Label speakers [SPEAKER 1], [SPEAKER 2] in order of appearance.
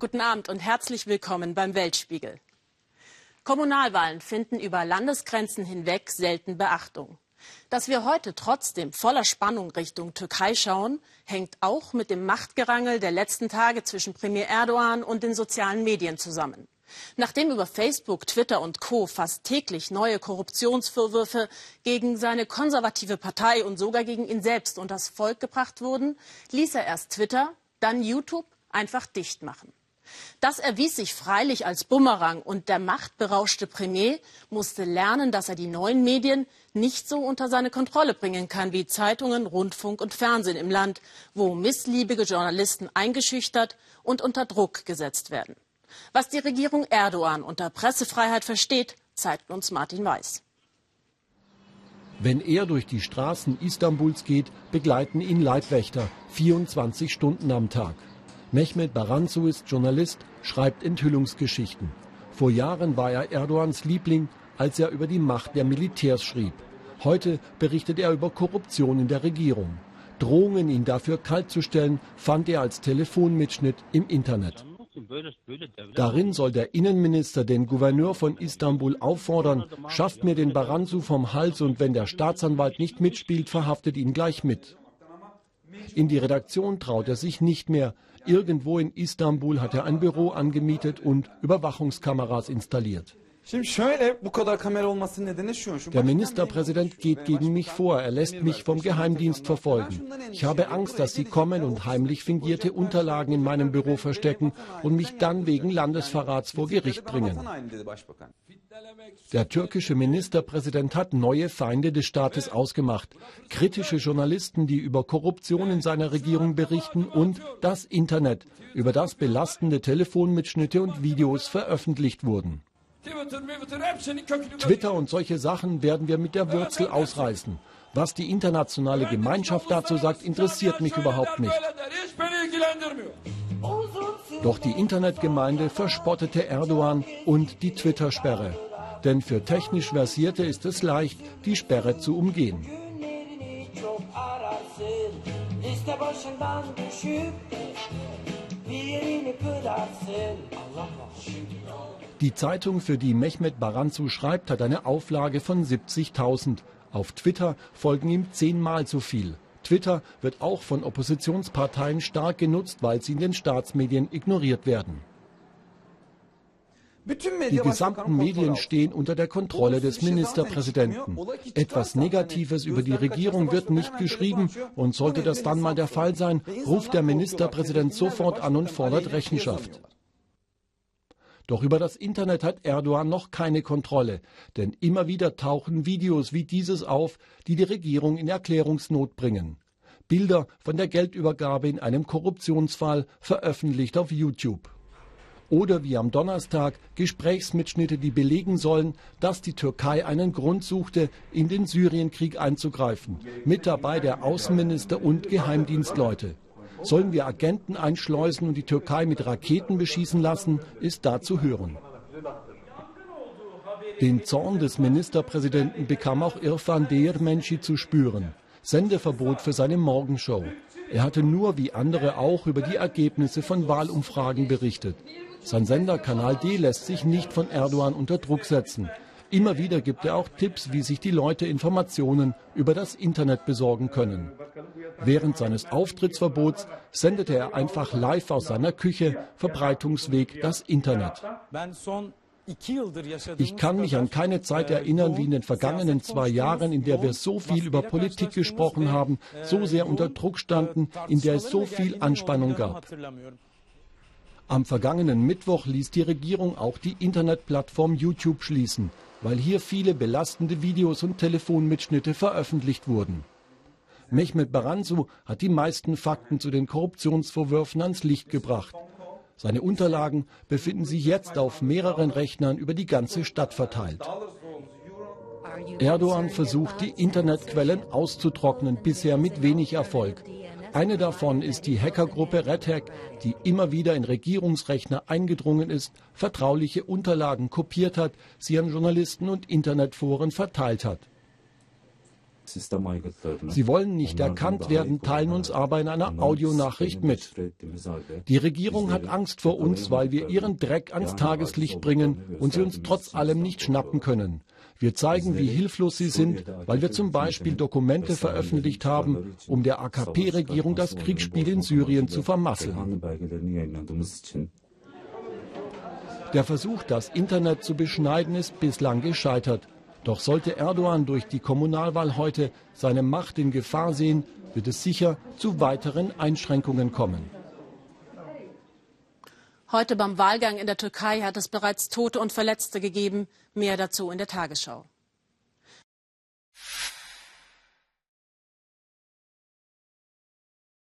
[SPEAKER 1] Guten Abend und herzlich willkommen beim Weltspiegel. Kommunalwahlen finden über Landesgrenzen hinweg selten Beachtung. Dass wir heute trotzdem voller Spannung Richtung Türkei schauen, hängt auch mit dem Machtgerangel der letzten Tage zwischen Premier Erdogan und den sozialen Medien zusammen. Nachdem über Facebook, Twitter und Co. fast täglich neue Korruptionsvorwürfe gegen seine konservative Partei und sogar gegen ihn selbst und das Volk gebracht wurden, ließ er erst Twitter, dann YouTube einfach dicht machen. Das erwies sich freilich als Bumerang und der machtberauschte Premier musste lernen, dass er die neuen Medien nicht so unter seine Kontrolle bringen kann wie Zeitungen, Rundfunk und Fernsehen im Land, wo missliebige Journalisten eingeschüchtert und unter Druck gesetzt werden. Was die Regierung Erdogan unter Pressefreiheit versteht, zeigt uns Martin Weiß.
[SPEAKER 2] Wenn er durch die Straßen Istanbuls geht, begleiten ihn Leibwächter 24 Stunden am Tag. Mehmet Baranzu ist Journalist, schreibt Enthüllungsgeschichten. Vor Jahren war er Erdogans Liebling, als er über die Macht der Militärs schrieb. Heute berichtet er über Korruption in der Regierung. Drohungen, ihn dafür kaltzustellen, fand er als Telefonmitschnitt im Internet. Darin soll der Innenminister den Gouverneur von Istanbul auffordern, schafft mir den Baranzu vom Hals und wenn der Staatsanwalt nicht mitspielt, verhaftet ihn gleich mit. In die Redaktion traut er sich nicht mehr. Irgendwo in Istanbul hat er ein Büro angemietet und Überwachungskameras installiert. Der Ministerpräsident geht gegen mich vor. Er lässt mich vom Geheimdienst verfolgen. Ich habe Angst, dass sie kommen und heimlich fingierte Unterlagen in meinem Büro verstecken und mich dann wegen Landesverrats vor Gericht bringen. Der türkische Ministerpräsident hat neue Feinde des Staates ausgemacht. Kritische Journalisten, die über Korruption in seiner Regierung berichten und das Internet, über das belastende Telefonmitschnitte und Videos veröffentlicht wurden. Twitter und solche Sachen werden wir mit der Wurzel ausreißen. Was die internationale Gemeinschaft dazu sagt, interessiert mich überhaupt nicht. Doch die Internetgemeinde verspottete Erdogan und die Twitter-Sperre. Denn für technisch Versierte ist es leicht, die Sperre zu umgehen. Die Zeitung, für die Mehmet Baranzu schreibt, hat eine Auflage von 70.000. Auf Twitter folgen ihm zehnmal so viel. Twitter wird auch von Oppositionsparteien stark genutzt, weil sie in den Staatsmedien ignoriert werden. Die gesamten Medien stehen unter der Kontrolle des Ministerpräsidenten. Etwas Negatives über die Regierung wird nicht geschrieben und sollte das dann mal der Fall sein, ruft der Ministerpräsident sofort an und fordert Rechenschaft. Doch über das Internet hat Erdogan noch keine Kontrolle, denn immer wieder tauchen Videos wie dieses auf, die die Regierung in Erklärungsnot bringen. Bilder von der Geldübergabe in einem Korruptionsfall veröffentlicht auf YouTube. Oder wie am Donnerstag Gesprächsmitschnitte, die belegen sollen, dass die Türkei einen Grund suchte, in den Syrienkrieg einzugreifen. Mit dabei der Außenminister und Geheimdienstleute. Sollen wir Agenten einschleusen und die Türkei mit Raketen beschießen lassen, ist da zu hören. Den Zorn des Ministerpräsidenten bekam auch Irfan Deirmenci zu spüren. Sendeverbot für seine Morgenshow. Er hatte nur wie andere auch über die Ergebnisse von Wahlumfragen berichtet. Sein Sender Kanal D lässt sich nicht von Erdogan unter Druck setzen. Immer wieder gibt er auch Tipps, wie sich die Leute Informationen über das Internet besorgen können. Während seines Auftrittsverbots sendete er einfach live aus seiner Küche, Verbreitungsweg das Internet. Ich kann mich an keine Zeit erinnern wie in den vergangenen zwei Jahren, in der wir so viel über Politik gesprochen haben, so sehr unter Druck standen, in der es so viel Anspannung gab. Am vergangenen Mittwoch ließ die Regierung auch die Internetplattform YouTube schließen weil hier viele belastende Videos und Telefonmitschnitte veröffentlicht wurden. Mehmet Baranzu hat die meisten Fakten zu den Korruptionsvorwürfen ans Licht gebracht. Seine Unterlagen befinden sich jetzt auf mehreren Rechnern über die ganze Stadt verteilt. Erdogan versucht, die Internetquellen auszutrocknen, bisher mit wenig Erfolg. Eine davon ist die Hackergruppe RedHack, die immer wieder in Regierungsrechner eingedrungen ist, vertrauliche Unterlagen kopiert hat, sie an Journalisten und Internetforen verteilt hat. Sie wollen nicht erkannt werden, teilen uns aber in einer Audionachricht mit. Die Regierung hat Angst vor uns, weil wir ihren Dreck ans Tageslicht bringen und sie uns trotz allem nicht schnappen können. Wir zeigen, wie hilflos sie sind, weil wir zum Beispiel Dokumente veröffentlicht haben, um der AKP-Regierung das Kriegsspiel in Syrien zu vermasseln. Der Versuch, das Internet zu beschneiden, ist bislang gescheitert. Doch sollte Erdogan durch die Kommunalwahl heute seine Macht in Gefahr sehen, wird es sicher zu weiteren Einschränkungen kommen.
[SPEAKER 1] Heute beim Wahlgang in der Türkei hat es bereits Tote und Verletzte gegeben. Mehr dazu in der Tagesschau.